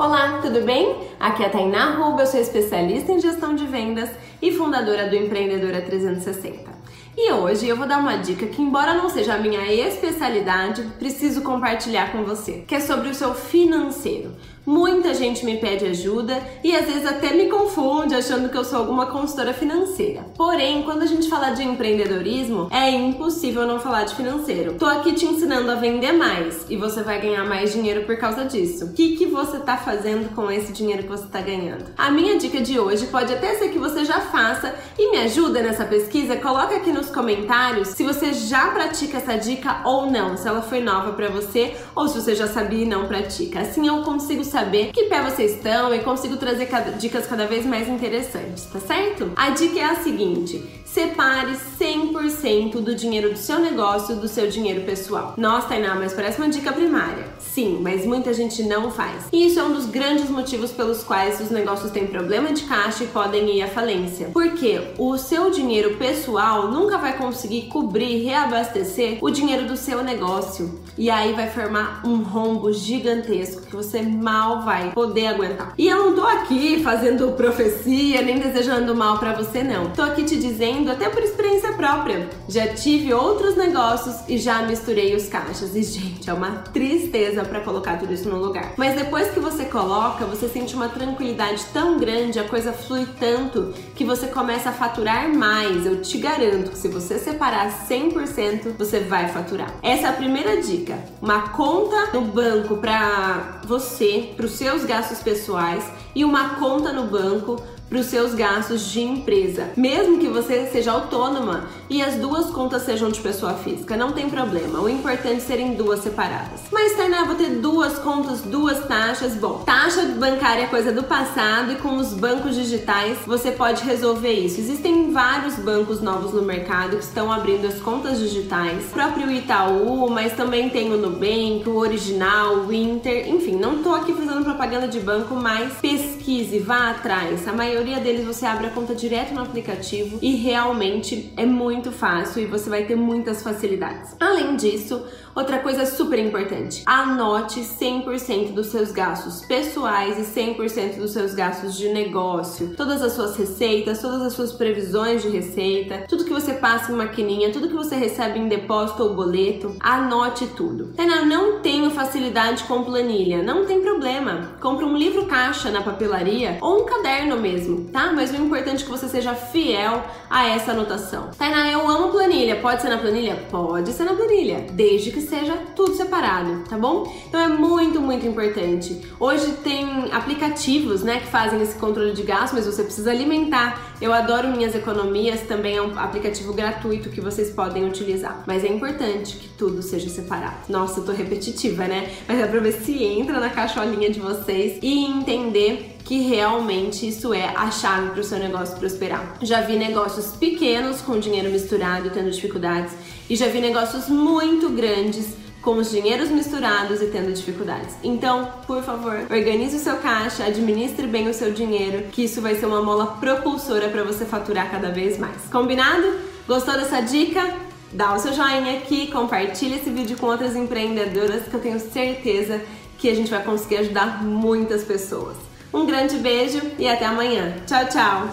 Olá, tudo bem? Aqui é a Tainá Ruba, eu sou especialista em gestão de vendas e fundadora do Empreendedora 360. E hoje eu vou dar uma dica que, embora não seja a minha especialidade, preciso compartilhar com você, que é sobre o seu financeiro. Muita gente me pede ajuda e às vezes até me confunde achando que eu sou alguma consultora financeira. Porém, quando a gente fala de empreendedorismo, é impossível não falar de financeiro. Tô aqui te ensinando a vender mais e você vai ganhar mais dinheiro por causa disso. O que, que você tá fazendo com esse dinheiro que você tá ganhando? A minha dica de hoje pode até ser que você já faça e me ajuda nessa pesquisa. Coloca aqui nos comentários se você já pratica essa dica ou não, se ela foi nova para você ou se você já sabia e não pratica. Assim eu consigo saber que pé vocês estão e consigo trazer dicas cada vez mais interessantes, tá certo? A dica é a seguinte: separe 100% do dinheiro do seu negócio do seu dinheiro pessoal. Nossa, Tainá, mas parece uma dica primária. Sim, mas muita gente não faz. E isso é um dos grandes motivos pelos quais os negócios têm problema de caixa e podem ir à falência. Porque o seu dinheiro pessoal nunca vai conseguir cobrir, reabastecer o dinheiro do seu negócio. E aí vai formar um rombo gigantesco que você mal vai poder aguentar. E eu não tô aqui fazendo profecia nem desejando mal para você não. Tô aqui te dizendo até por experiência própria. Já tive outros negócios e já misturei os caixas. E gente, é uma tristeza para colocar tudo isso no lugar. Mas depois que você coloca, você sente uma tranquilidade tão grande, a coisa flui tanto que você começa a faturar mais. Eu te garanto que se você separar 100%, você vai faturar. Essa é a primeira dica. Uma conta no banco para você, para os seus gastos pessoais e uma conta no banco para os seus gastos de empresa, mesmo que você seja autônoma e as duas contas sejam de pessoa física, não tem problema. O importante é serem duas separadas. Mas Tainá, vou ter duas contas, duas taxas. Bom, taxa bancária é coisa do passado e com os bancos digitais você pode resolver isso. Existem vários bancos novos no mercado que estão abrindo as contas digitais, o próprio Itaú, mas também tem o Nubank, o Original, o Inter, enfim, não tô aqui fazendo propaganda de banco, mas pesquise, vá atrás. A maioria maioria deles você abre a conta direto no aplicativo e realmente é muito fácil e você vai ter muitas facilidades. Além disso, outra coisa super importante: anote 100% dos seus gastos pessoais e 100% dos seus gastos de negócio. Todas as suas receitas, todas as suas previsões de receita, tudo que você passa em maquininha, tudo que você recebe em depósito ou boleto, anote tudo. Tainá, não tenho facilidade com planilha, não tem problema. Compre um livro caixa na papelaria ou um caderno mesmo mesmo, tá? Mas o importante é que você seja fiel a essa anotação. Tainá, eu amo planilha. Pode ser na planilha? Pode ser na planilha, desde que seja tudo separado, tá bom? Então é muito, muito importante. Hoje tem aplicativos, né, que fazem esse controle de gasto, mas você precisa alimentar. Eu adoro Minhas Economias, também é um aplicativo gratuito que vocês podem utilizar. Mas é importante que tudo seja separado. Nossa, eu tô repetitiva, né? Mas é pra ver se entra na caixolinha de vocês e entender que realmente isso é a chave para o seu negócio prosperar. Já vi negócios pequenos com dinheiro misturado tendo dificuldades e já vi negócios muito grandes com os dinheiros misturados e tendo dificuldades. Então, por favor, organize o seu caixa, administre bem o seu dinheiro, que isso vai ser uma mola propulsora para você faturar cada vez mais. Combinado? Gostou dessa dica? Dá o seu joinha aqui, compartilha esse vídeo com outras empreendedoras que eu tenho certeza que a gente vai conseguir ajudar muitas pessoas. Um grande beijo e até amanhã. Tchau, tchau!